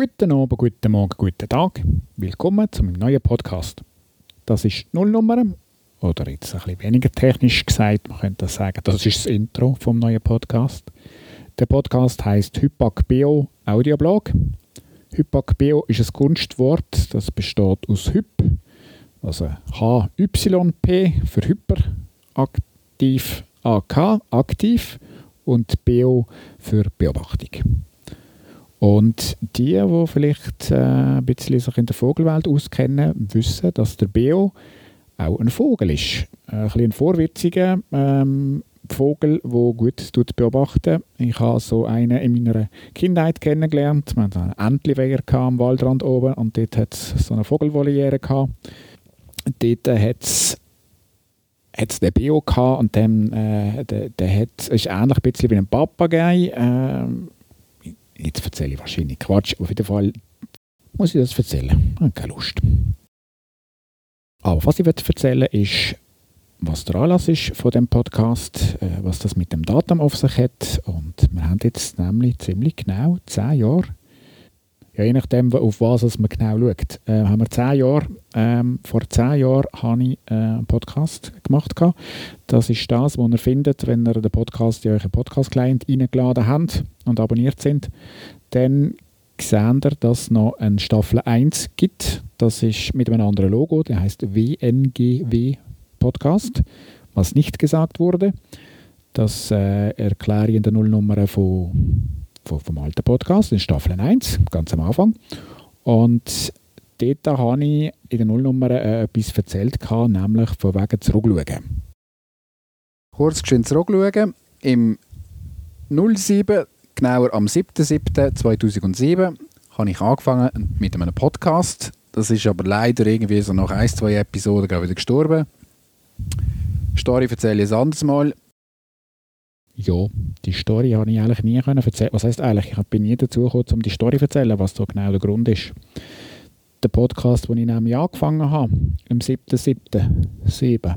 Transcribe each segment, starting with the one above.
Guten Abend, guten Morgen, guten Tag. Willkommen zu meinem neuen Podcast. Das ist die Nullnummer, oder jetzt ein bisschen weniger technisch gesagt, man könnte sagen, das ist das Intro vom neuen Podcast. Der Podcast heißt Hypak Bio Audioblog. Hypak Bio ist ein Kunstwort, das besteht aus Hyp, also H-Y-P für Hyper, aktiv AK, aktiv und Bio für Beobachtung. Und die, die vielleicht äh, ein bisschen sich in der Vogelwelt auskennen, wissen, dass der Beo auch ein Vogel ist. Ein bisschen ein vorwitziger ähm, Vogel, der gut beobachten Ich habe so einen in meiner Kindheit kennengelernt. Wir hatten einen Entliweiher am Waldrand oben und dort hat es so eine Vogelvoliere gehabt. Dort hat es hat den Bio gehabt und dem, äh, der, der hat, ist ähnlich ein bisschen wie ein Papagei. Äh, Jetzt erzähle ich wahrscheinlich Quatsch, auf jeden Fall muss ich das erzählen. Ich habe keine Lust. Aber was ich erzählen ist, was der Anlass ist von dem Podcast, äh, was das mit dem Datum auf sich hat. Und wir haben jetzt nämlich ziemlich genau zehn Jahre ja, je nachdem, auf was man genau schaut. Äh, haben wir zehn Jahre, ähm, vor zehn Jahren habe ich äh, einen Podcast gemacht. Das ist das, was ihr findet, wenn ihr den Podcast in euren Podcast-Client eingeladen habt und abonniert sind. Dann seht ihr, dass es noch eine Staffel 1 gibt. Das ist mit einem anderen Logo, der heißt WNGW Podcast, was nicht gesagt wurde. Das äh, erkläre ich in der Nullnummer von vom, alten Podcast, in Staffel 1, ganz am Anfang. Und dort habe ich in der Nullnummer äh, etwas erzählt, nämlich von wegen zurückschauen. Kurz geschwind zurückschauen. Im 07, genauer am 7.7.2007, habe ich angefangen mit einem Podcast. Das ist aber leider irgendwie so nach ein, zwei Episoden wieder gestorben. Story erzähle ich ein anderes Mal ja, die Story habe ich eigentlich nie können erzählen. Was heißt eigentlich? Ich bin nie dazu gekommen, um die Story zu erzählen, was so genau der Grund ist. Der Podcast, den ich nämlich angefangen habe, am 7.7.7.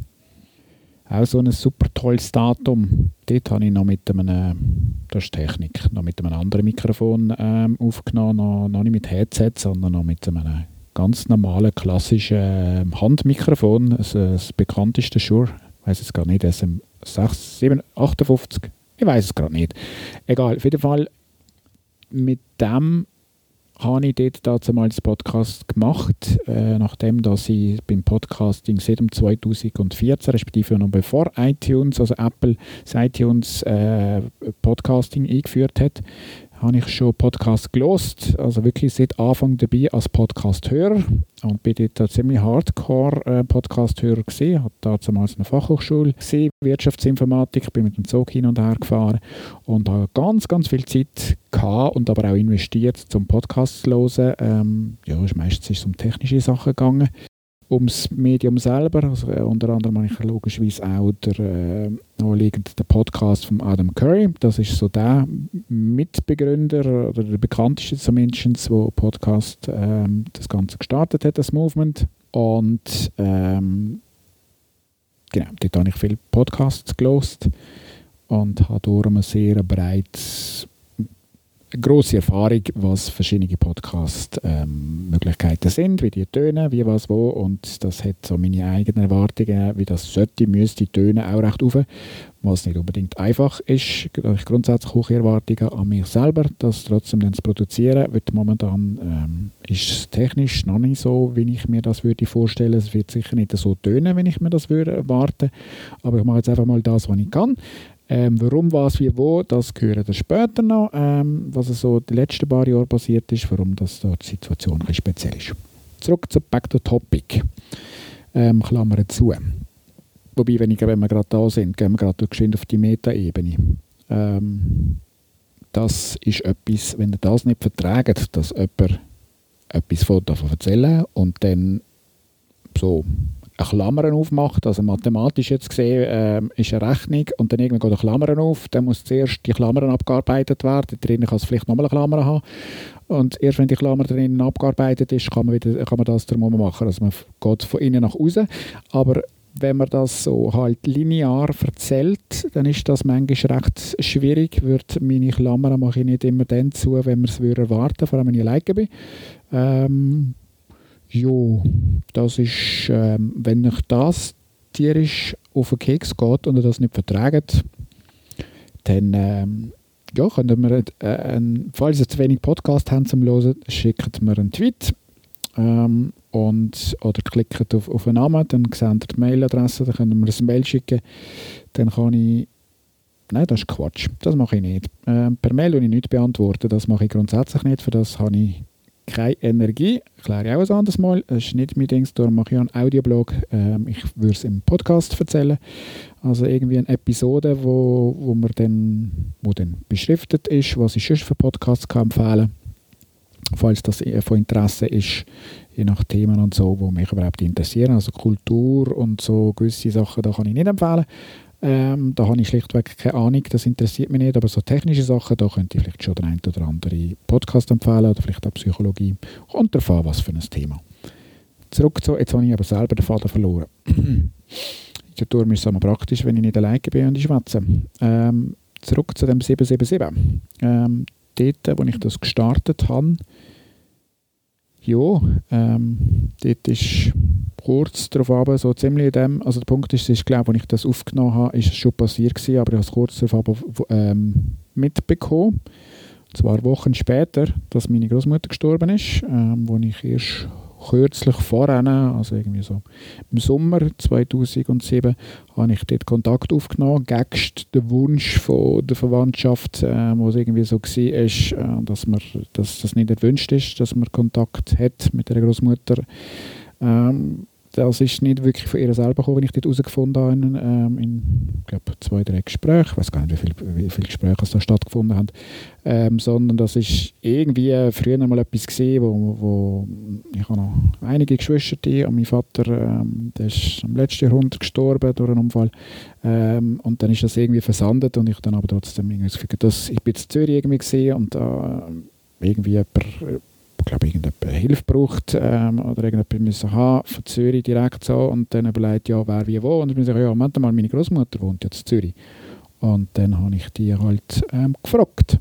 Auch so ein super tolles Datum. Dort habe ich noch mit einem, das ist Technik, noch mit einem anderen Mikrofon ähm, aufgenommen, noch, noch nicht mit Headset, sondern noch mit einem ganz normalen, klassischen ähm, Handmikrofon, das, das bekannteste Shure, ich weiß es gar nicht, SM 6, 7, 58, ich weiß es gerade nicht. Egal, auf jeden Fall mit dem habe ich dort damals Podcast gemacht, äh, nachdem dass ich beim Podcasting seit 2014, respektive noch bevor iTunes, also Apple das iTunes äh, Podcasting eingeführt hat, habe ich schon Podcasts gelost, also wirklich seit Anfang dabei als Podcast-Hörer und bin dort ziemlich Hardcore-Podcast-Hörer gesehen. Habe da damals eine Fachhochschule gesehen, Wirtschaftsinformatik, bin mit dem Zug hin und her gefahren und habe ganz, ganz viel Zeit gehabt und aber auch investiert, zum Podcast zu hören. Ähm, ja, meistens ist es um technische Sachen gegangen ums Medium selber. Also, äh, unter anderem habe ich logischerweise auch der äh, naheliegende Podcast von Adam Curry. Das ist so der Mitbegründer oder der bekannteste zumindest, der Podcast ähm, das Ganze gestartet hat, das Movement. Und ähm, genau, dort habe ich viele Podcasts gelost und habe darum ein sehr breites große Erfahrung, was verschiedene Podcast-Möglichkeiten ähm, sind, wie die tönen, wie was wo und das hat so meine eigenen Erwartungen, wie das sollte, müsste tönen auch recht auf, was nicht unbedingt einfach ist. Ich grundsätzlich hohe Erwartungen an mich selber, das trotzdem dann zu produzieren, wird momentan ähm, ist es technisch noch nicht so, wie ich mir das würde vorstellen. Es wird sicher nicht so tönen, wenn ich mir das würde erwarten, aber ich mache jetzt einfach mal das, was ich kann. Ähm, warum, was, wie, wo, das hören wir später noch, ähm, was so die letzten paar Jahre passiert ist, warum das dort die Situation ein speziell ist. Zurück zu Back to Topic. Ähm, Klammern zu. Wobei, wenn, ich, wenn wir gerade da sind, gehen wir gerade geschwind auf die Meta-Ebene. Ähm, das ist etwas, wenn ihr das nicht verträgt, dass jemand etwas davon erzählen und dann so eine Klammer aufmacht, also mathematisch jetzt gesehen äh, ist eine Rechnung und dann irgendwann geht eine Klammer auf, dann muss zuerst die Klammer abgearbeitet werden, drinnen kann es vielleicht nochmal eine Klammer haben. Und erst wenn die Klammer drinnen abgearbeitet ist, kann man, wieder, kann man das drum machen, also man geht von innen nach außen, aber wenn man das so halt linear erzählt, dann ist das manchmal recht schwierig. Wird meine Klammern mache ich nicht immer dann zu, wenn man es erwarten vor allem wenn ich alleine bin. Ähm, jo, das ist, ähm, wenn euch das tierisch auf den Keks geht und ihr das nicht vertragt, dann ähm, ja, könnt mir, äh, ein, falls ihr zu wenig Podcast habt zum Hören, schickt mir einen Tweet ähm, und, oder klickt auf, auf einen Namen, dann seht ihr die Mailadresse, dann könnt ihr mir ein Mail schicken, dann kann ich Nein, das ist Quatsch. Das mache ich nicht. Ähm, per Mail und ich nicht beantworten, das mache ich grundsätzlich nicht. Für das habe ich keine Energie. Erkläre ich auch ein anderes Mal. Das ist nicht mein Ding, darum mache ich einen Audioblog. Ähm, ich würde es im Podcast erzählen. Also irgendwie eine Episode, wo, wo, man dann, wo dann beschriftet ist, was ich sonst für Podcasts kann empfehlen kann. Falls das von Interesse ist, je nach Themen und so, wo mich überhaupt interessieren. Also Kultur und so gewisse Sachen, da kann ich nicht empfehlen. Ähm, da habe ich schlichtweg keine Ahnung, das interessiert mich nicht, aber so technische Sachen, da könnte ich vielleicht schon den einen oder anderen Podcast empfehlen oder vielleicht auch Psychologie. Darauf an, was für ein Thema. Zurück zu, jetzt habe ich aber selber den Faden verloren. Der Tour ist immer praktisch, wenn ich nicht alleine bin und ich schwätze. Ähm, zurück zu dem 777. Ähm, dort, wo ich das gestartet habe, ja, ähm, dort ist kurz darauf ab, so ziemlich dem, also der Punkt ist, ist glaube, als ich das aufgenommen habe, ist es schon passiert gewesen, aber ich habe es kurz darauf ähm, mitbekommen. Zwar Wochen später, dass meine Großmutter gestorben ist, ähm, wo ich erst kürzlich vorher, also irgendwie so im Sommer 2007, habe ich dort Kontakt aufgenommen, gegen den Wunsch von der Verwandtschaft, äh, wo es irgendwie so war, äh, dass, man, dass das nicht erwünscht ist, dass man Kontakt hat mit der Großmutter. Ähm, das ist nicht wirklich von ihr selber gekommen, wenn ich dort herausgefunden habe, ähm, in glaube, zwei, drei Gesprächen, ich weiß gar nicht, wie viele wie viel Gespräche da stattgefunden haben, ähm, sondern das ist irgendwie früher mal etwas gesehen, wo, wo ich habe noch einige Geschwister, und mein Vater, ähm, der ist im letzten Jahrhundert gestorben durch einen Unfall. Ähm, und dann ist das irgendwie versandet und ich dann aber trotzdem irgendwie das Gefühl, dass ich bin in Zürich irgendwie gesehen und da äh, irgendwie jemand glaube irgendjemand Hilfe braucht ähm, oder irgendjemand müssen haben von Zürich direkt so und dann überlegt, ja, wer wie wo und ich sage, ja, Moment mal, meine Großmutter wohnt jetzt in Zürich. Und dann habe ich die halt ähm, gefragt.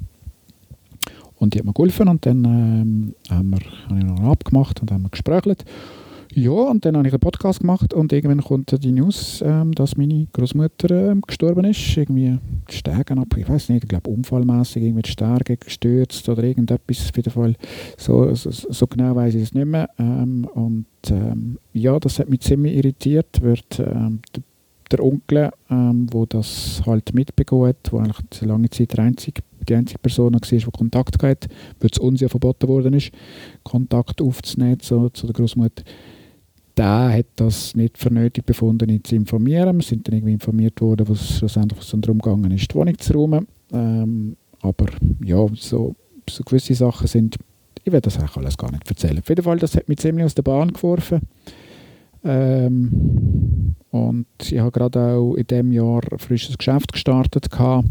Und die hat mir geholfen und dann ähm, haben wir, habe ich noch abgemacht und haben gesprochen ja, und dann habe ich einen Podcast gemacht und irgendwann kommt die News, ähm, dass meine Großmutter ähm, gestorben ist. Irgendwie Stärken ab, ich weiß nicht, ich glaube unfallmäßig, irgendwie Stärke gestürzt oder irgendetwas. Auf jeden Fall, so, so, so genau weiß ich es nicht mehr. Ähm, und ähm, ja, das hat mich ziemlich irritiert, wird ähm, der, Onkel, ähm, das halt mitbekommen hat, wo eigentlich eine lange Zeit der einzige die einzige Person war, die Kontakt hatte, weil es uns ja verboten worden ist, Kontakt aufzunehmen so, zu der Großmutter der hat das nicht für nötig befunden, ihn zu informieren. Wir sind dann irgendwie informiert worden, was schlussendlich darum gegangen ist, die Wohnung zu räumen. Ähm, aber ja, so, so gewisse Sachen sind, ich werde das eigentlich alles gar nicht erzählen. Auf jeden Fall, das hat mich ziemlich aus der Bahn geworfen. Ähm, und ich habe gerade auch in diesem Jahr ein frisches Geschäft gestartet. Gehabt.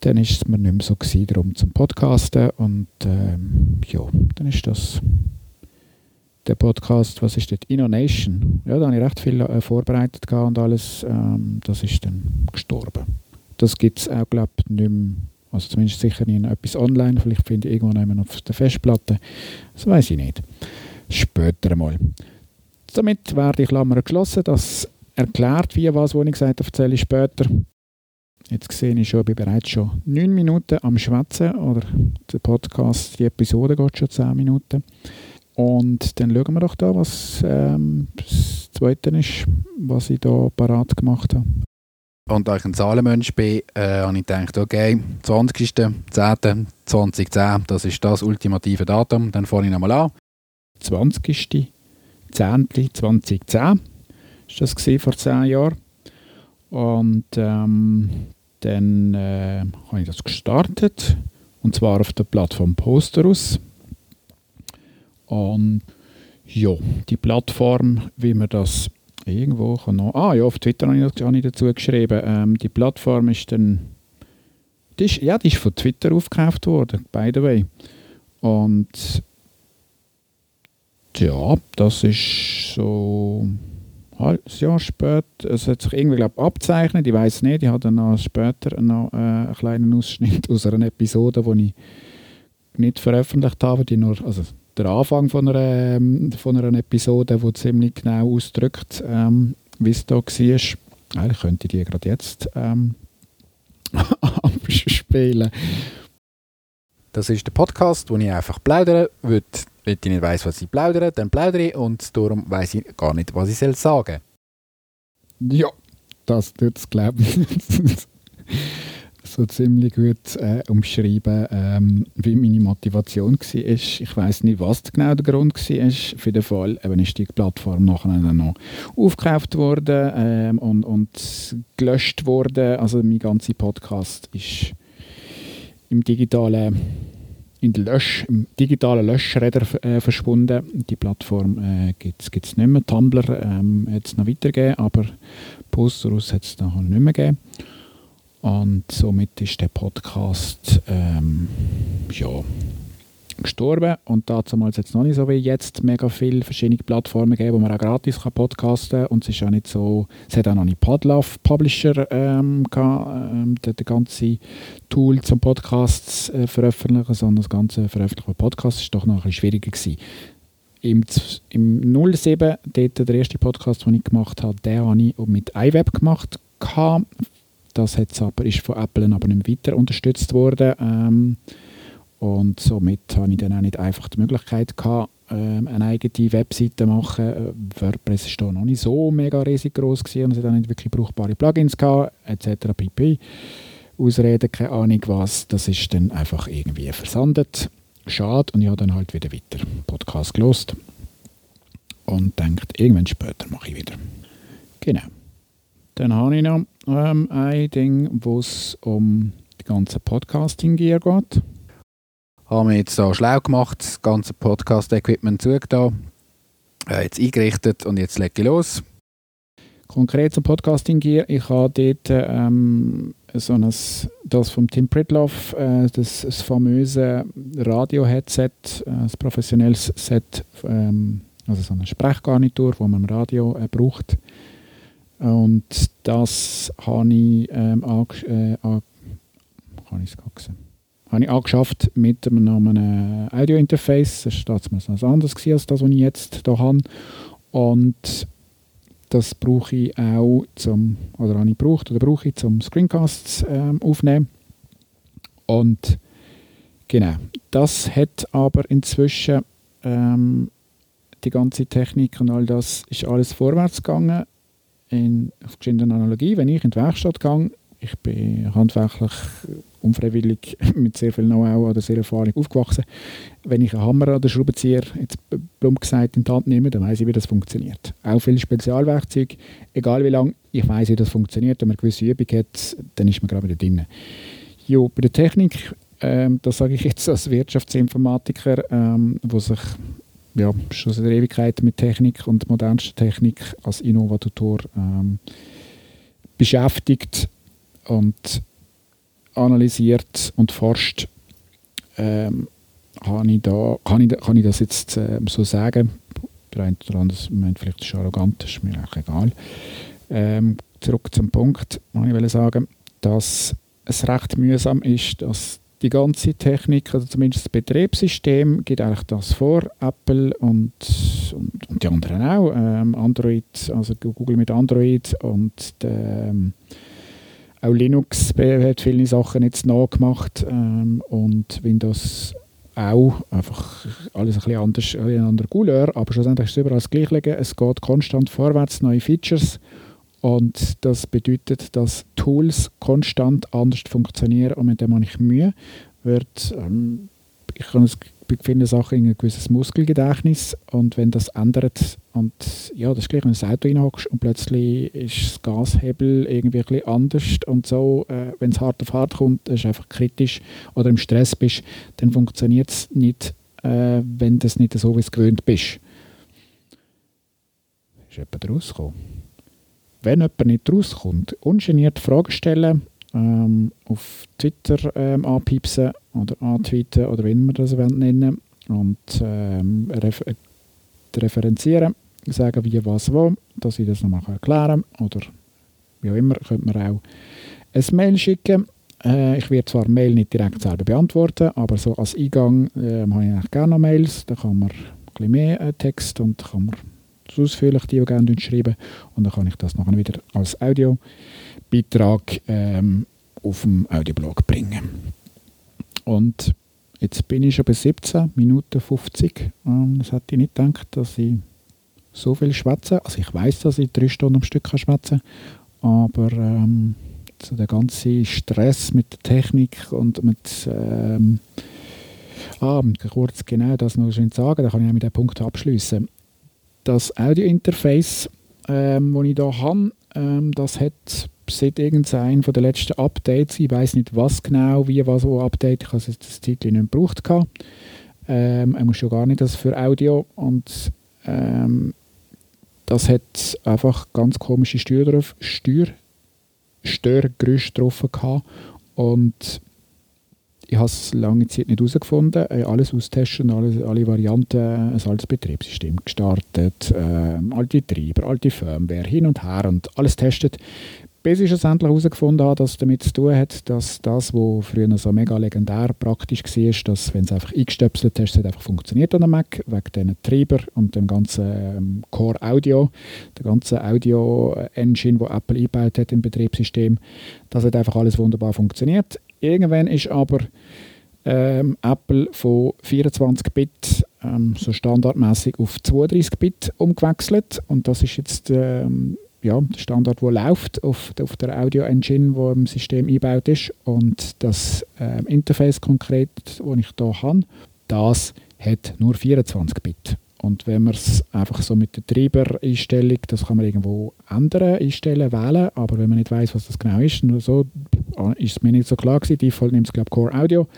Dann war es mir nicht mehr so gewesen, darum zum Podcasten. Und ähm, ja, dann ist das der Podcast, was ist das? Innonation. Ja, da habe ich recht viel äh, vorbereitet und alles. Ähm, das ist dann gestorben. Das gibt es auch, glaube ich, nicht mehr. Also zumindest sicher nicht etwas online. Vielleicht finde ich irgendwo noch auf der Festplatte. Das weiß ich nicht. Später mal. Damit werde die Klammer geschlossen. Das erklärt, wie was, was ich gesagt habe, erzähle ich später. Jetzt sehe ich schon, ich bin bereits schon neun Minuten am Schwätzen. Oder der Podcast, die Episode geht schon zehn Minuten. Und dann schauen wir doch da, was ähm, das Zweite ist, was ich hier parat gemacht habe. Und da ich ein Zahlenmensch bin, äh, habe ich gedacht, okay, 20.10.2010, das ist das ultimative Datum. Dann fange ich nochmal an. 20.10.2010 war das vor zehn Jahren. Und ähm, dann äh, habe ich das gestartet. Und zwar auf der Plattform Posterus. Und ja, die Plattform, wie man das irgendwo kann noch. Ah ja, auf Twitter habe ich, habe ich dazu geschrieben. Ähm, die Plattform ist dann. Die ist, ja, die ist von Twitter aufgekauft worden, by the way. Und ja, das ist so halbes Jahr später, es hat sich irgendwie glaub, abzeichnet, ich weiß nicht, ich hatte noch später noch äh, einen kleinen Ausschnitt aus einer Episode, die ich nicht veröffentlicht habe, die nur, also der Anfang von einer, ähm, von einer Episode, die ziemlich genau ausdrückt, ähm, wie es da war. Eigentlich könnte ich die gerade jetzt ähm, abspielen. Das ist der Podcast, wo ich einfach plaudere. Wenn ich nicht weiss, was ich plaudere, dann plaudere ich und darum weiss ich gar nicht, was ich soll sagen Ja, das tut es, glaube ich. so ziemlich gut äh, umschreiben, ähm, wie meine Motivation war. Ich weiß nicht, was genau der Grund war. Für den Fall eben ist die Plattform nachher noch aufgekauft worden ähm, und, und gelöscht worden. Also mein ganzer Podcast ist im digitalen in der Lösch, im digitalen Löschräder äh, verschwunden. Die Plattform äh, gibt es nicht mehr. Tumblr ähm, hat es noch weitergegeben, aber Posterus hat es noch nicht mehr gegeben. Und somit ist der Podcast ähm, ja, gestorben. Und damals jetzt noch nicht so wie jetzt mega viele verschiedene Plattformen gegeben, wo man auch gratis kann podcasten kann. Und es ist auch nicht so, es hat auch noch nicht Podlove Publisher ähm, gehabt, ähm, der, ganze Tool zum Podcasts äh, veröffentlichen, sondern das ganze Veröffentlichen von Podcasts ist doch noch ein bisschen schwieriger gewesen. Im, im 07, dort der erste Podcast, den ich gemacht habe, den habe ich mit iWeb gemacht. Das hat's aber, ist von Apple aber nicht weiter unterstützt worden. Ähm, und somit habe ich dann auch nicht einfach die Möglichkeit gehabt, ähm, eine eigene Webseite zu machen. WordPress war da noch nicht so mega riesig groß und es hat auch nicht wirklich brauchbare Plugins gehabt, etc. pp. Ausreden, keine Ahnung was. Das ist dann einfach irgendwie versandet. Schade. Und ich habe dann halt wieder weiter Podcast gelost und denkt, irgendwann später mache ich wieder. Genau. Dann habe ich noch ähm, ein Ding, wo es um die ganze Podcasting-Gear geht haben wir jetzt so schlau gemacht, das ganze Podcast-Equipment zugetan, äh, jetzt eingerichtet und jetzt lege ich los. Konkret zum Podcasting Gear, ich habe dort ähm, so ein, das vom Tim Pritloff, äh, das, das famöse Radio-Headset, äh, ein professionelles Set, ähm, also so eine Sprechgarnitur, die man im Radio äh, braucht. Und das habe ich ähm, ange, äh, an, ich habe ich angeschafft mit einem, einem Audio-Interface. Das war damals etwas anderes als das, was ich jetzt hier habe. Und das brauche ich auch zum, oder habe ich gebraucht, oder brauche ich zum Screencasts ähm, aufnehmen. Und genau, das hat aber inzwischen ähm, die ganze Technik und all das ist alles vorwärts gegangen. In, auf verschiedenen Analogie, wenn ich in die Werkstatt gehe, ich bin handwerklich unfreiwillig mit sehr viel Know-how oder sehr Erfahrung aufgewachsen. Wenn ich einen Hammer oder Schraubenzieher, jetzt plump gesagt, in die Hand nehme, dann weiß ich, wie das funktioniert. Auch viele Spezialwerkzeuge, egal wie lange, ich weiß, wie das funktioniert. Wenn man eine gewisse Übung hat, dann ist man gerade wieder drin. Jo, bei der Technik, ähm, das sage ich jetzt als Wirtschaftsinformatiker, ähm, wo sich ja, schon seit der Ewigkeit mit Technik und modernster Technik als Innovator ähm, beschäftigt und analysiert und forscht, ähm, kann, ich da, kann, ich, kann ich das jetzt äh, so sagen. Der eine oder andere meint vielleicht ist arrogant, das ist mir auch egal. Ähm, zurück zum Punkt, was ich will sagen, dass es recht mühsam ist, dass die ganze Technik, also zumindest das Betriebssystem, gibt eigentlich das vor, Apple und, und, und die anderen auch, ähm, Android, also Google mit Android und ähm, auch Linux hat viele Sachen jetzt nachgemacht. Ähm, und Windows auch. Einfach alles ein bisschen anders, ein anderer Couleur, aber schlussendlich ist es überall das Gleiche. Es geht konstant vorwärts, neue Features und das bedeutet, dass Tools konstant anders funktionieren und mit dem habe ich Mühe. Wird, ähm, ich kann es bei vielen Sachen ein gewisses Muskelgedächtnis und wenn das ändert und ja, das ist gleich, wenn du ins Auto reinhockst und plötzlich ist das Gashebel irgendwie ein bisschen anders und so, äh, wenn es hart auf hart kommt, ist einfach kritisch oder im Stress bist, dann funktioniert es nicht, äh, wenn du es nicht so wie es gewöhnt bist. Ist jemand rausgekommen? Wenn jemand nicht rauskommt, ungeniert Fragen stellen, ähm, auf Twitter ähm, anpiepsen oder antweeten oder wie man das nennen und ähm, refer referenzieren sagen, wie, was, wo, dass ich das nochmal erklären kann. Oder wie auch immer, könnt mir auch ein Mail schicken. Äh, ich werde zwar Mail nicht direkt selber beantworten, aber so als Eingang äh, habe ich eigentlich gerne noch Mails. Da kann man ein bisschen mehr äh, Text und kann man so ausführlich die, die gerne schreiben. Und dann kann ich das nachher wieder als Audiobeitrag ähm, auf dem Audioblog bringen. Und jetzt bin ich schon bei 17 Minuten 50. Ähm, das hätte ich nicht gedacht, dass ich so viel schwätze. Also ich weiß, dass ich drei Stunden am Stück schwätze, aber ähm, so der ganze Stress mit der Technik und mit ähm, ah, kurz genau das noch schön sagen, da kann ich auch mit dem Punkt abschließen. Das Audio-Interface, ähm, das ich hier habe, ähm, das hat seit irgendeinem von den letzten Updates, ich weiß nicht was genau, wie, was, wo Update, ich habe das Titel nicht gebraucht. Ähm, er muss schon gar nicht das für Audio und ähm, das hat einfach ganz komische Steuer drauf, Steuer, Störgeräusche drauf gehabt und ich habe es lange Zeit nicht herausgefunden. Äh, alles austesten, alle, alle Varianten, ein altes Betriebssystem gestartet, äh, alte Treiber, alte Firmware, hin und her und alles testet, bis ich schlussendlich herausgefunden habe, dass damit zu tun hat, dass das, was früher so mega legendär praktisch war, dass, wenn es einfach eingestöpselt hast, es einfach funktioniert an der Mac, wegen diesen Treiber und dem ganzen ähm, Core Audio, der ganzen Audio-Engine, die Apple eingebaut hat im Betriebssystem, dass hat einfach alles wunderbar funktioniert. Irgendwann ist aber ähm, Apple von 24-Bit ähm, so standardmäßig auf 32-Bit umgewechselt und das ist jetzt ähm, ja, der Standard, der läuft auf, auf der Audio-Engine, die im System eingebaut ist und das ähm, Interface konkret, das ich hier habe, das hat nur 24-Bit. Und wenn man es einfach so mit der Treiber-Einstellung, das kann man irgendwo ändern, einstellen, wählen, aber wenn man nicht weiß, was das genau ist, so, ist es mir nicht so klar gewesen. Default nimmt es, glaube Core Audio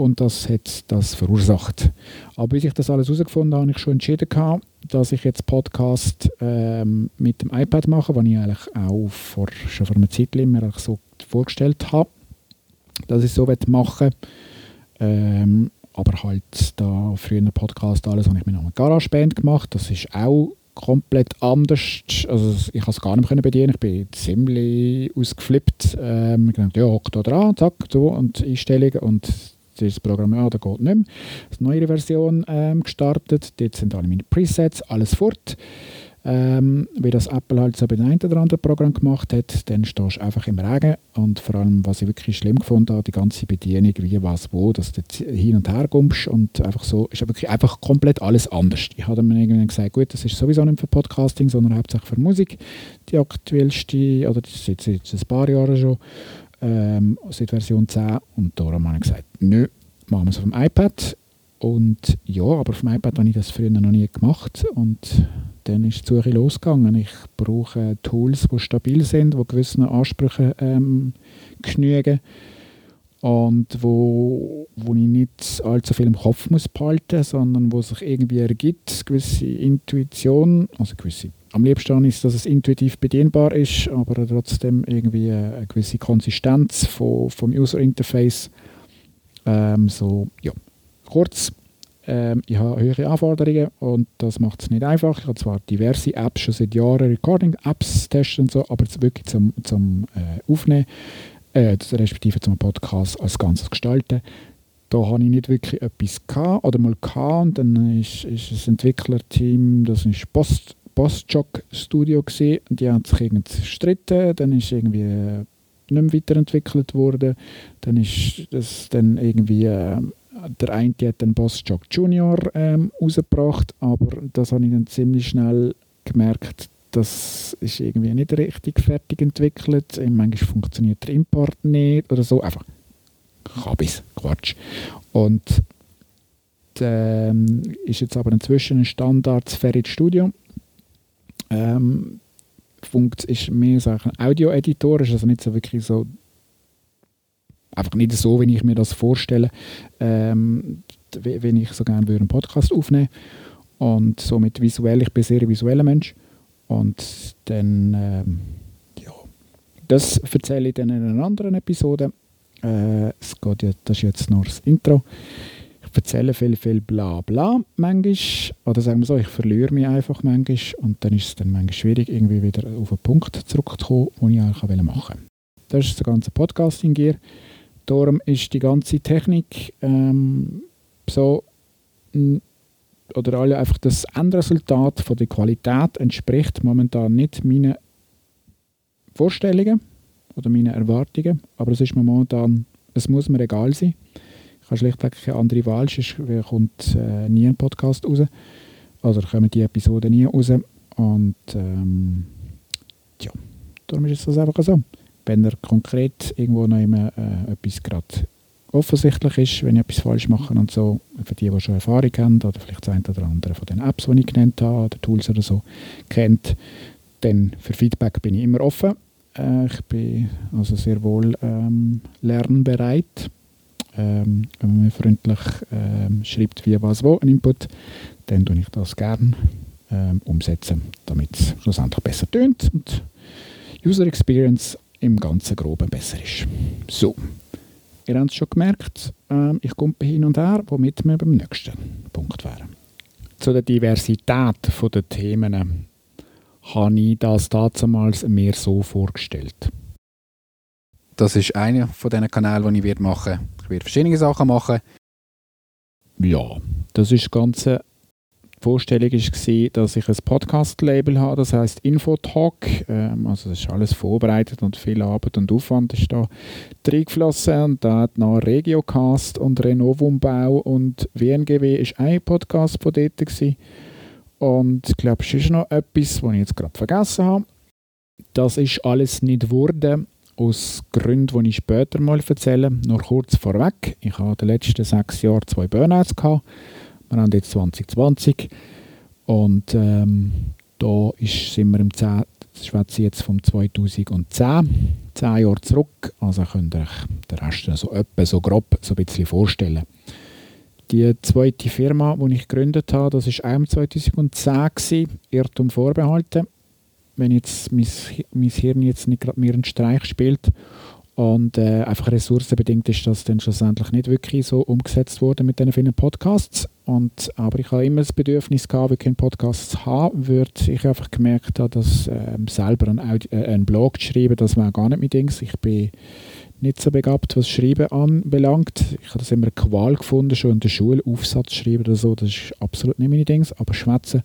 und das hat das verursacht. Aber bis ich das alles herausgefunden habe, habe ich schon entschieden gehabt, dass ich jetzt Podcast ähm, mit dem iPad mache, was ich eigentlich auch vor, schon vor einer Zeit mir so vorgestellt habe, dass ich so machen ähm, aber halt da früher Podcast alles habe ich mit einer GarageBand gemacht. Das ist auch komplett anders. Also ich konnte es gar nicht mehr bedienen. Ich bin ziemlich ausgeflippt. Ähm, ich dachte, ja, hock da dran, zack, so und Einstellungen und das Programm, ja, da geht nicht mehr. Eine neue Version ähm, gestartet. Dort sind alle meine Presets, alles fort. Ähm, wie das Apple halt so bei dem einen oder anderen Programm gemacht hat, dann stehst du einfach im Regen. Und vor allem, was ich wirklich schlimm gefunden habe, die ganze Bedienung, wie, was, wo, dass du hin und her kommst und einfach so, ist wirklich einfach komplett alles anders. Ich habe mir irgendwann gesagt, gut, das ist sowieso nicht für Podcasting, sondern hauptsächlich für Musik, die aktuellste, oder das ist jetzt, jetzt ein paar Jahre schon, ähm, seit Version 10 und darum habe ich gesagt, nö, machen wir es auf dem iPad. Und ja, aber auf dem iPad habe ich das früher noch nie gemacht. Und dann ist die Suche losgegangen. Ich brauche Tools, die stabil sind, die gewissen Ansprüchen ähm, genügen und wo, wo ich nicht allzu viel im Kopf muss behalten, sondern wo sich irgendwie ergibt, gewisse Intuition, also gewisse, am liebsten ist, dass es intuitiv bedienbar ist, aber trotzdem irgendwie eine gewisse Konsistenz von, vom User Interface. Ähm, so, ja. Kurz, ähm, ich habe höhere Anforderungen und das macht es nicht einfach. Ich habe zwar diverse Apps schon seit Jahren, Recording-Apps testen und so, aber wirklich zum, zum äh, Aufnehmen, äh, respektive zum Podcast als Ganzes gestalten, da habe ich nicht wirklich etwas gehabt, oder mal gehabt, und dann ist, ist das Entwicklerteam, das ist Post, Postjock Studio gesehen, die haben sich irgendwie gestritten, dann ist irgendwie äh, nicht mehr weiterentwickelt worden, dann ist das dann irgendwie äh, der eine hat den Boss Jock Junior ähm, rausgebracht, aber das habe ich dann ziemlich schnell gemerkt, das ist irgendwie nicht richtig fertig entwickelt. Manchmal funktioniert der Import nicht oder so. Einfach Kabis, Quatsch. Und ähm, ist jetzt aber inzwischen ein Standard Ferit Studio. Ähm, ist mehr so ein Audio-Editor, ist also nicht so wirklich so einfach nicht so, wie ich mir das vorstelle, ähm, wenn ich so gerne einen Podcast aufnehmen und somit visuell, ich bin sehr visueller Mensch und dann, ähm, ja, das erzähle ich dann in einer anderen Episode. Äh, es geht ja, das ist jetzt nur das Intro. Ich erzähle viel, viel bla bla manchmal. Oder sagen wir so, ich verliere mich einfach manchmal. Und dann ist es dann manchmal schwierig, irgendwie wieder auf einen Punkt zurückzukommen, den ich eigentlich machen wollte. Das ist der ganze Podcasting-Gear. Darum ist die ganze Technik ähm, so oder alle einfach das Endresultat von der Qualität entspricht momentan nicht meinen Vorstellungen oder meinen Erwartungen, aber es ist mir momentan, es muss mir egal sein. Ich habe schlichtweg keine andere Wahl, sonst kommt äh, nie ein Podcast raus. Also kommen die Episoden nie raus und ähm, ja, darum ist es einfach so. Wenn er konkret irgendwo noch immer äh, etwas gerade offensichtlich ist, wenn ich etwas falsch mache und so, für die, die schon Erfahrung haben oder vielleicht das eine oder andere von den Apps, die ich genannt habe, oder Tools oder so, kennt, dann für Feedback bin ich immer offen. Äh, ich bin also sehr wohl ähm, lernbereit. Ähm, wenn man mir freundlich ähm, schreibt, wie, was, wo, ein Input, dann tue ich das gerne ähm, umsetzen, damit es schlussendlich besser tönt und User Experience im ganzen Groben besser ist. So, Ihr habt es schon gemerkt, äh, ich komme hin und her, womit wir beim nächsten Punkt wären. Zu der Diversität der Themen habe ich das damals mir so vorgestellt. Das ist einer von diesen Kanälen, die ich machen werde. Ich werde verschiedene Sachen machen. Ja, das ist das Ganze Vorstellung war, dass ich ein Podcast-Label habe, das heißt Infotalk. Ähm, also das ist alles vorbereitet und viel Arbeit und Aufwand ist da reingeflossen. Und da hat noch Regiocast und Renovumbau und WNGW ist ein Podcast von dort gewesen. Und ich glaube, es ist noch etwas, was ich jetzt gerade vergessen habe. Das ist alles nicht geworden, aus Gründen, die ich später mal erzähle. Nur kurz vorweg. Ich habe in den letzten sechs Jahren zwei Burnouts gehabt wir haben jetzt 2020 und ähm, da ist, sind wir im 10, das schwätze jetzt vom 2010, 10 Jahre zurück, also könnt ihr euch den Rest so etwa so grob so ein bisschen vorstellen. Die zweite Firma, die ich gegründet habe, das war auch 2010, gewesen, Irrtum vorbehalten. Wenn jetzt mein, mein Hirn jetzt nicht gerade mir einen Streich spielt und äh, einfach ressourcenbedingt ist das dann schlussendlich nicht wirklich so umgesetzt worden mit diesen vielen Podcasts. Und, aber ich habe immer das Bedürfnis gehabt, wirklich Podcasts zu haben, weil ich einfach gemerkt habe, dass äh, selber einen, Audio, äh, einen Blog zu schreiben, das war gar nicht mein Ding. Ich bin nicht so begabt, was Schreiben anbelangt. Ich habe das immer eine Qual gefunden, schon in der Schule, Aufsatz schreiben oder so, das ist absolut nicht mein Ding. Aber Schwätzen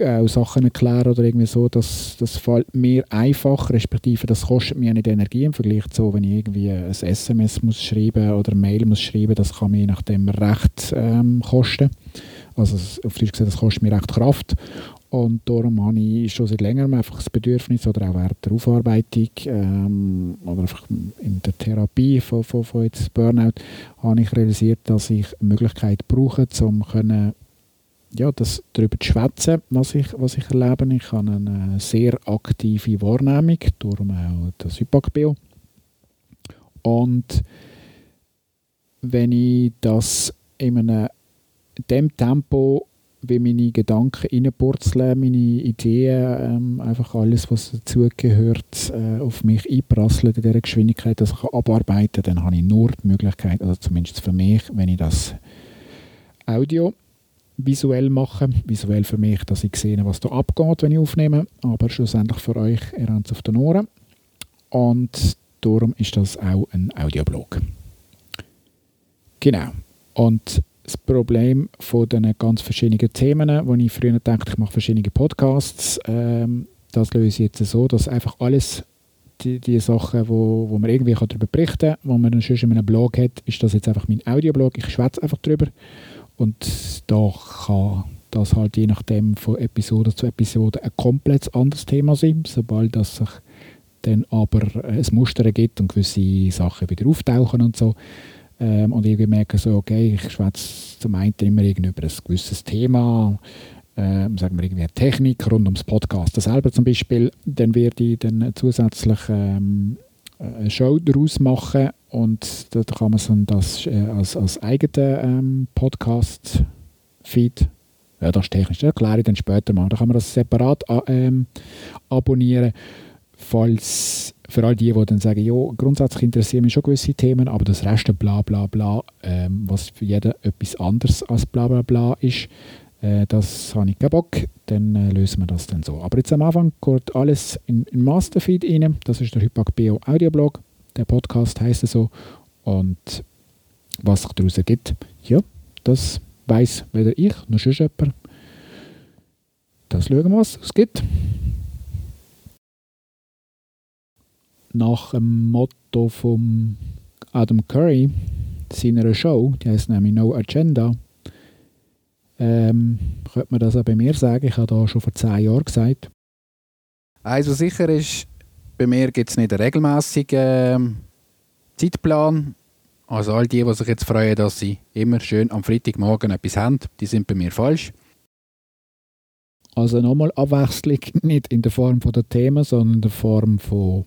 auch Sachen erklären oder irgendwie so, das, das fällt mir einfach, respektive das kostet mir nicht Energie im Vergleich zu, wenn ich irgendwie ein SMS muss schreiben oder eine Mail muss schreiben, das kann mir nachdem recht ähm, kosten. Also auf Deutsch gesagt, das kostet mir recht Kraft und darum habe ich schon seit längerem einfach das Bedürfnis oder auch während der Aufarbeitung ähm, oder einfach in der Therapie von, von, von jetzt Burnout habe ich realisiert, dass ich eine Möglichkeit brauche, um können ja, das darüber zu schwätzen, was ich, was ich erlebe. Ich habe eine sehr aktive Wahrnehmung, darum auch das Hypag-Bio. Und wenn ich das in einem dem Tempo, wie meine Gedanken reinpurzeln, meine Ideen, ähm, einfach alles, was dazugehört, äh, auf mich einprasselt in dieser Geschwindigkeit, dass ich abarbeiten kann, dann habe ich nur die Möglichkeit, also zumindest für mich, wenn ich das Audio visuell machen. Visuell für mich, dass ich sehe, was da abgeht, wenn ich aufnehme, aber schlussendlich für euch, ihr habt es auf den Ohren. Und darum ist das auch ein Audioblog. Genau. Und das Problem von den ganz verschiedenen Themen, wo ich früher dachte, ich mache verschiedene Podcasts, ähm, das löse ich jetzt so, dass einfach alles die, die Sachen, wo, wo man irgendwie darüber berichten kann, wo man dann schon in einem Blog hat, ist das jetzt einfach mein Audioblog. Ich schwätze einfach darüber und da kann das halt je nachdem von Episode zu Episode ein komplett anderes Thema sein, sobald das sich dann aber ein Muster gibt und gewisse Sachen wieder auftauchen und so. Ähm, und irgendwie merke so, okay, ich schwätze zum einen immer über ein gewisses Thema, ähm, sagen wir irgendwie eine Technik rund ums Podcast selber zum Beispiel, dann werde ich dann zusätzlich ähm, eine Show daraus machen und da kann man so das äh, als, als eigenen ähm, Podcast-Feed, ja, das ist technisch, das erkläre ich dann später mal, da kann man das separat ähm, abonnieren, falls für all die, die dann sagen, ja, grundsätzlich interessieren mich schon gewisse Themen, aber das Rest bla bla bla, ähm, was für jeden etwas anderes als bla bla bla ist, äh, das habe ich keinen Bock, dann äh, lösen wir das dann so. Aber jetzt am Anfang kommt alles in, in Masterfeed rein, das ist der Hypak Bio Audioblog, der Podcast heisst er so und was sich daraus ergibt, ja, das weiß weder ich noch jemand. Das schauen wir, was es gibt. nach dem Motto von Adam Curry, seiner Show, die heißt nämlich No Agenda, ähm, könnte man das auch bei mir sagen. Ich habe da schon vor zehn Jahren gesagt. Also sicher ist, bei mir gibt es nicht einen regelmäßigen äh, Zeitplan. Also all die, die sich jetzt freuen, dass sie immer schön am Freitagmorgen etwas haben, die sind bei mir falsch. Also nochmal Abwechslung, nicht in der Form von der Themen, sondern in der Form von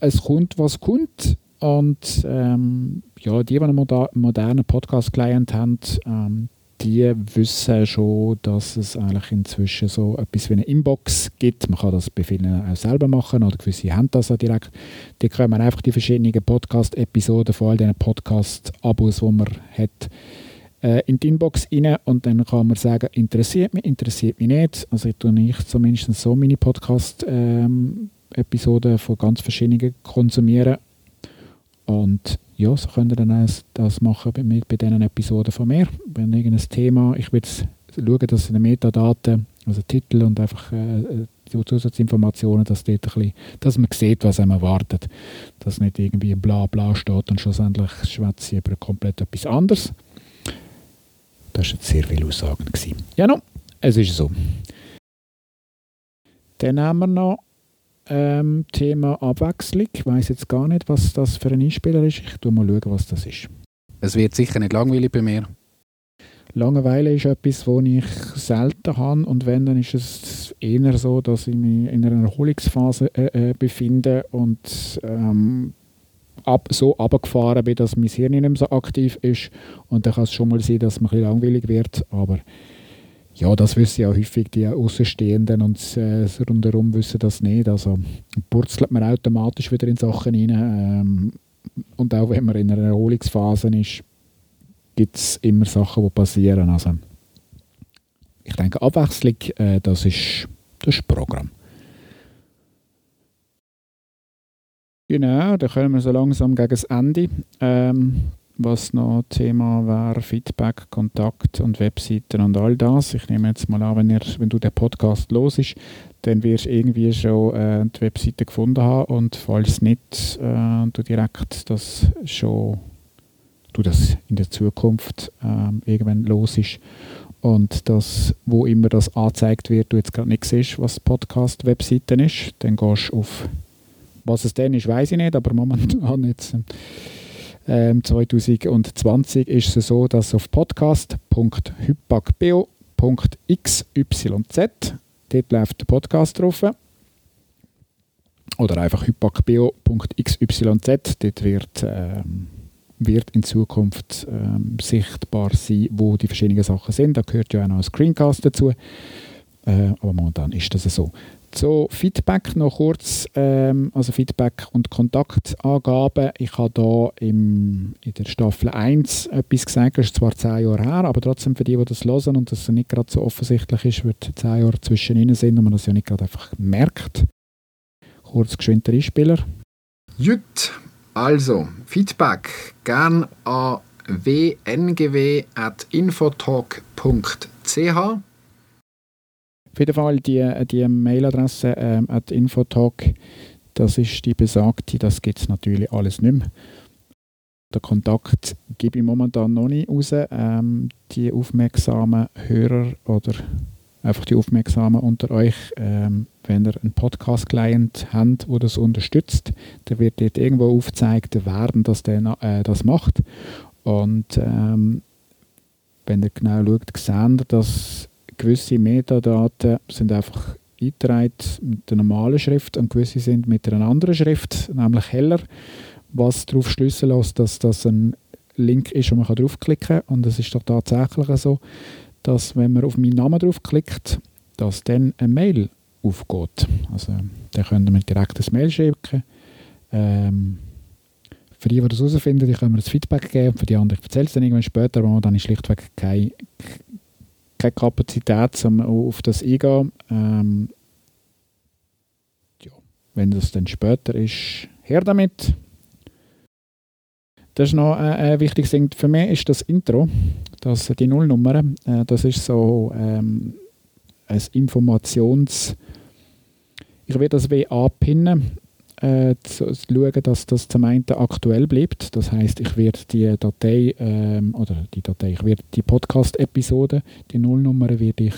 es kommt, was kommt. Und ähm, ja, die, die einen moder modernen Podcast-Client haben, ähm, die wissen schon, dass es eigentlich inzwischen so etwas wie eine Inbox gibt. Man kann das bei vielen auch selber machen oder gewisse haben das auch direkt. Die kommen einfach die verschiedenen Podcast-Episoden von all diesen Podcast-Abos, die man hat, äh, in die Inbox rein und dann kann man sagen, interessiert mich, interessiert mich nicht. Also ich tue nicht zumindest so meine Podcast- ähm, von ganz verschiedenen konsumieren. Und ja, so könnt ihr dann das machen bei, bei diesen Episoden von mir. Wenn irgendein Thema, ich will schauen, dass in den Metadaten, also Titel und einfach äh, die Zusatzinformationen, dass, dort ein bisschen, dass man sieht, was einem erwartet. Dass nicht irgendwie bla bla steht und schlussendlich schwätze ich über komplett etwas anderes. Das war jetzt sehr viel Aussagen. Ja, no, es ist so. Dann haben wir noch ähm, Thema Abwechslung. Ich weiß jetzt gar nicht, was das für ein Einspieler ist. Ich schaue mal, schauen, was das ist. Es wird sicher nicht langweilig bei mir. Langeweile ist etwas, das ich selten habe und wenn, dann ist es eher so, dass ich mich in einer Erholungsphase äh, äh, befinde und ähm, ab, so abgefahren bin, dass mein Hirn nicht mehr so aktiv ist und dann kann es schon mal sein, dass man ein bisschen langweilig wird, aber ja, das wissen ja häufig die Außenstehenden und äh, rundherum wissen das nicht. Also purzelt man automatisch wieder in Sachen rein. Ähm, und auch wenn man in einer Erholungsphase ist, gibt es immer Sachen, die passieren. Also ich denke, Abwechslung, äh, das, ist, das ist Programm. Genau, da kommen wir so langsam gegen das Ende. Ähm, was noch Thema wäre, Feedback, Kontakt und Webseiten und all das. Ich nehme jetzt mal an, wenn, ihr, wenn du den Podcast los ist, dann wirst du irgendwie schon äh, die Webseite gefunden haben und falls nicht, äh, du direkt das schon, du das in der Zukunft äh, irgendwann los ist und das, wo immer das angezeigt wird, du jetzt gerade nicht siehst, was Podcast-Webseiten ist, dann gehst du auf, was es denn ist, weiß ich nicht, aber momentan jetzt ähm, 2020 ist es so, dass auf podcast.hypacbio.xyz dort läuft der Podcast drauf. Oder einfach hypacbio.xyz. Dort wird, ähm, wird in Zukunft ähm, sichtbar sein, wo die verschiedenen Sachen sind. Da gehört ja auch noch ein Screencast dazu. Äh, aber momentan ist das so. So, Feedback noch kurz, ähm, also Feedback und Kontaktangaben. Ich habe da im, in der Staffel 1 etwas gesagt, das ist zwar zehn Jahre her, aber trotzdem für die, die das hören und das nicht gerade so offensichtlich ist, wird zehn Jahre zwischen ihnen sind und man das ja nicht gerade einfach merkt. Kurz geschwind Einspieler. Jut, also Feedback gern an wngw.infotalk.ch auf jeden Fall die, die Mailadresse ähm, at Infotalk, das ist die besagte, das gibt es natürlich alles nicht mehr. Den Kontakt gebe ich momentan noch nicht raus. Ähm, die aufmerksamen Hörer oder einfach die Aufmerksamen unter euch, ähm, wenn ihr einen Podcast-Client habt, der das unterstützt, dann wird dort irgendwo aufgezeigt werden, dass der äh, das macht. Und ähm, wenn ihr genau schaut, seht ihr, dass gewisse Metadaten sind einfach eingetragen mit der normalen Schrift und gewisse sind mit einer anderen Schrift, nämlich heller, was darauf schlüssel lässt, dass das ein Link ist, wo man draufklicken kann. Und es ist doch tatsächlich so, dass wenn man auf meinen Namen draufklickt, dass dann eine Mail aufgeht. Also dann könnt ihr direkt ein Mail schicken. Ähm, für die, die das herausfinden, können mir das Feedback geben. Und für die anderen, ich erzähle es dann irgendwann später, aber dann ist schlichtweg keine, keine Kapazität, um auf das eingehen. Ähm, ja, wenn das dann später ist, her damit. Das ist noch ein, wichtiges Ding. Für mich ist das Intro, das, die Nullnummer, äh, das ist so ähm, ein Informations- ich werde das W anpinnen, äh, zu, zu schauen, dass das zum einen aktuell bleibt. Das heißt, ich werde die Datei ähm, oder die Datei, ich werde die Podcast-Episode, die Nullnummer werde ich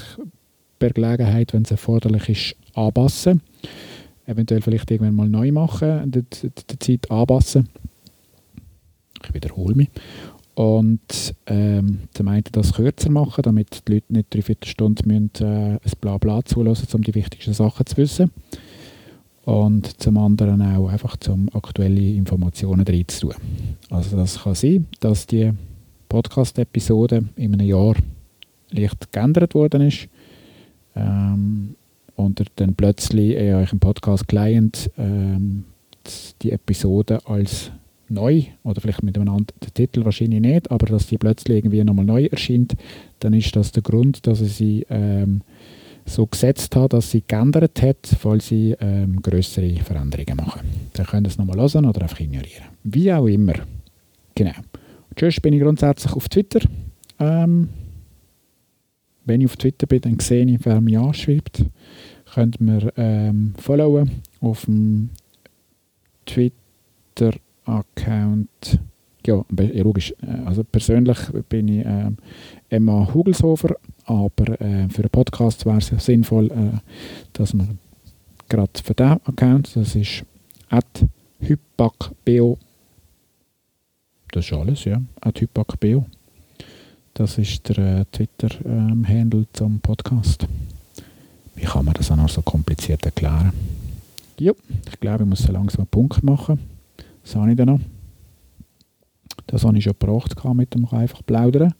per Gelegenheit, wenn es erforderlich ist, anpassen. Eventuell vielleicht irgendwann mal neu machen, die, die, die Zeit anpassen. Ich wiederhole mich. Und ähm, zum einen das kürzer machen, damit die Leute nicht drei Stunden müssen, äh, ein Blabla zulassen, um die wichtigsten Sachen zu wissen. Und zum anderen auch einfach zum aktuelle Informationen reinzutun. Also das kann sein, dass die Podcast-Episode in einem Jahr leicht geändert worden ist ähm, und dann plötzlich in eurem Podcast-Client ähm, die Episode als neu oder vielleicht mit einem anderen Titel wahrscheinlich nicht, aber dass die plötzlich irgendwie nochmal neu erscheint, dann ist das der Grund, dass ich sie ähm, so gesetzt habe, dass sie geändert hat, weil sie ähm, größere Veränderungen machen. Dann könnt ihr es nochmal hören oder einfach ignorieren. Wie auch immer. Genau. Tschüss, bin ich grundsätzlich auf Twitter. Ähm, wenn ich auf Twitter bin, dann sehe ich, wer mich anschreibt. Könnt mir ähm, followen auf dem Twitter Account. Ja, logisch. Äh, also persönlich bin ich äh, Emma Hugelshofer, aber äh, für einen Podcast wäre es sinnvoll, äh, dass man gerade für diesen Account, das ist hypacbo, das ist alles, ja, hypacbo. Das ist der äh, Twitter-Handle ähm, zum Podcast. Wie kann man das auch noch so kompliziert erklären? Ja, ich glaube, ich muss langsam einen Punkt machen. Was habe ich da noch? Das habe ich schon gebracht mit dem einfach plaudern.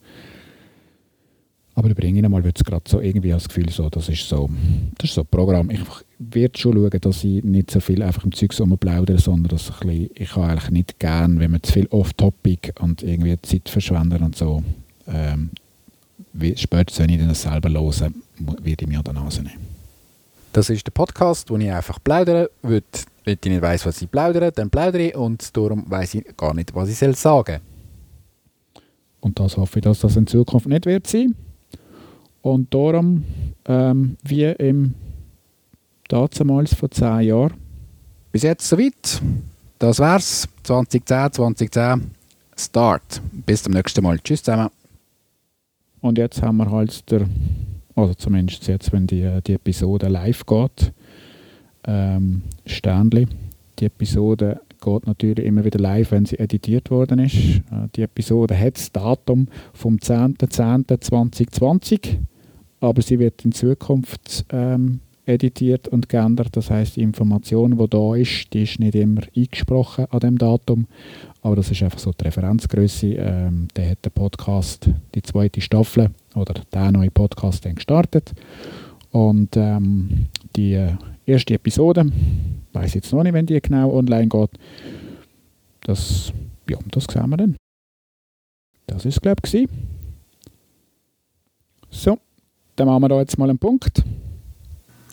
Aber über irgendwann mal wird es gerade so irgendwie das Gefühl so, das ist so, das ist so ein Programm. Ich werde schon schauen, dass ich nicht so viel einfach im Zeug so plaudere, sondern dass ich, bisschen, ich habe eigentlich nicht gern, wenn man zu viel off-topic und irgendwie Zeit verschwendet und so. Ähm, spätestens, wenn ich das selber höre, werde ich mir an der Nase nehmen. Das ist der Podcast, wo ich einfach plaudere. Wenn ich nicht weiss, was ich plaudere, dann plaudere ich und darum weiss ich gar nicht, was ich sagen soll. Und das hoffe ich, dass das in Zukunft nicht wird sein. Und darum, ähm, wie im damals vor zehn Jahren. Bis jetzt soweit. Das wär's. 2010, 2010. Start. Bis zum nächsten Mal. Tschüss zusammen. Und jetzt haben wir halt der, also zumindest jetzt, wenn die, die Episode live geht, ähm, Sternli. Die Episode geht natürlich immer wieder live, wenn sie editiert worden ist. Äh, die Episode hat das Datum vom 10.10.2020, aber sie wird in Zukunft ähm, editiert und geändert. Das heißt, die Information, die da ist, die ist nicht immer eingesprochen an dem Datum, aber das ist einfach so die Referenzgröße. Ähm, der hat der Podcast, die zweite Staffel oder der neue Podcast dann gestartet und ähm, die äh, erste Episode, weiß jetzt noch nicht, wenn die genau online geht. Das, ja, das sehen wir dann. Das ist glaube ich. So, dann machen wir da jetzt mal einen Punkt.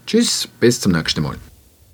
Tschüss, bis zum nächsten Mal.